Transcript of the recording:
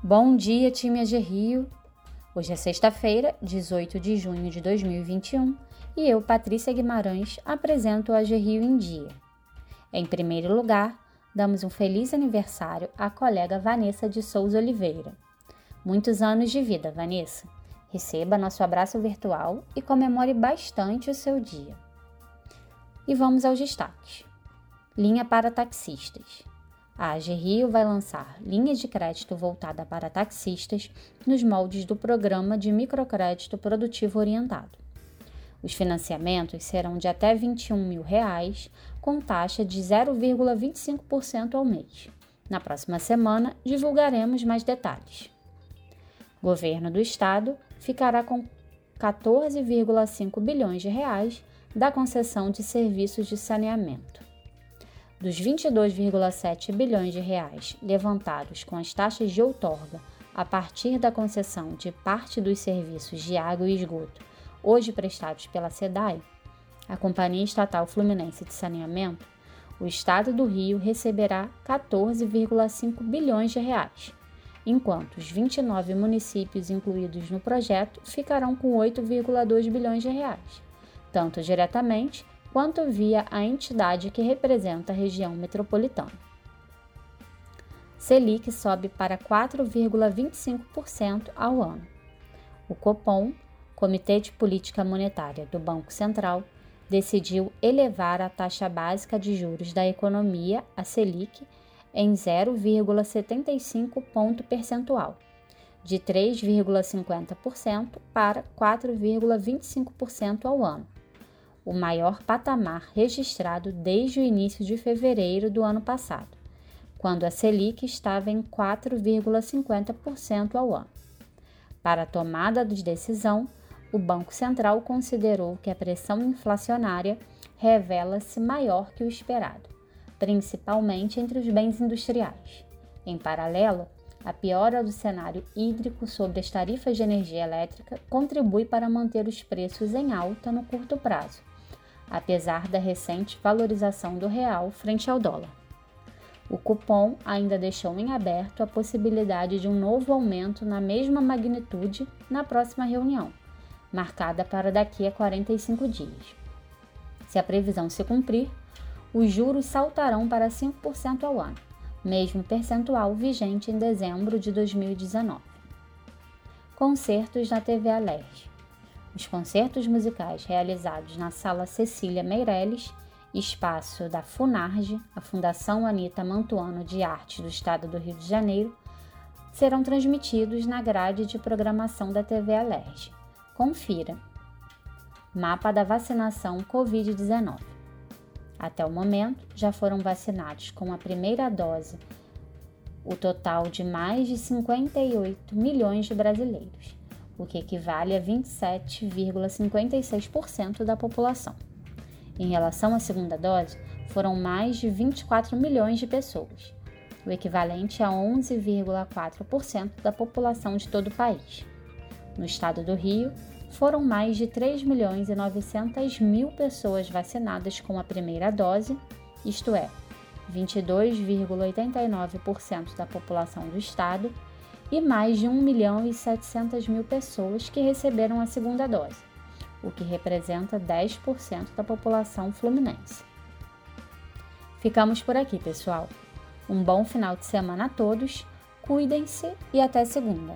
Bom dia, time AG Rio! Hoje é sexta-feira, 18 de junho de 2021, e eu, Patrícia Guimarães, apresento o AG Rio em Dia. Em primeiro lugar, damos um feliz aniversário à colega Vanessa de Souza Oliveira. Muitos anos de vida, Vanessa! Receba nosso abraço virtual e comemore bastante o seu dia. E vamos aos destaques. Linha para taxistas. A AG Rio vai lançar linhas de crédito voltada para taxistas nos moldes do Programa de Microcrédito Produtivo Orientado. Os financiamentos serão de até 21 mil reais, com taxa de 0,25% ao mês. Na próxima semana, divulgaremos mais detalhes. O governo do Estado ficará com 14,5 bilhões de reais da concessão de serviços de saneamento. Dos 22,7 bilhões de reais levantados com as taxas de outorga a partir da concessão de parte dos serviços de água e esgoto, hoje prestados pela SEDAI, a Companhia Estatal Fluminense de Saneamento, o Estado do Rio receberá 14,5 bilhões de reais, enquanto os 29 municípios incluídos no projeto ficarão com 8,2 bilhões de reais, tanto diretamente quanto via a entidade que representa a região metropolitana. Selic sobe para 4,25% ao ano. O Copom, Comitê de Política Monetária do Banco Central, decidiu elevar a taxa básica de juros da economia, a Selic, em 0,75 ponto percentual, de 3,50% para 4,25% ao ano o maior patamar registrado desde o início de fevereiro do ano passado, quando a Selic estava em 4,50% ao ano. Para a tomada de decisão, o Banco Central considerou que a pressão inflacionária revela-se maior que o esperado, principalmente entre os bens industriais. Em paralelo, a piora do cenário hídrico sobre as tarifas de energia elétrica contribui para manter os preços em alta no curto prazo, apesar da recente valorização do real frente ao dólar. O cupom ainda deixou em aberto a possibilidade de um novo aumento na mesma magnitude na próxima reunião, marcada para daqui a 45 dias. Se a previsão se cumprir, os juros saltarão para 5% ao ano, mesmo percentual vigente em dezembro de 2019. Concertos na TV Alerj. Os concertos musicais realizados na Sala Cecília Meirelles, espaço da FUNARGE, a Fundação Anita Mantuano de Arte do Estado do Rio de Janeiro, serão transmitidos na grade de programação da TV Alerj. Confira. Mapa da vacinação Covid-19. Até o momento, já foram vacinados com a primeira dose o total de mais de 58 milhões de brasileiros o que equivale a 27,56% da população. Em relação à segunda dose, foram mais de 24 milhões de pessoas, o equivalente a 11,4% da população de todo o país. No estado do Rio, foram mais de 3 milhões e 900 mil pessoas vacinadas com a primeira dose, isto é, 22,89% da população do estado e mais de 1 milhão e 700 mil pessoas que receberam a segunda dose, o que representa 10% da população fluminense. Ficamos por aqui, pessoal. Um bom final de semana a todos, cuidem-se e até segunda.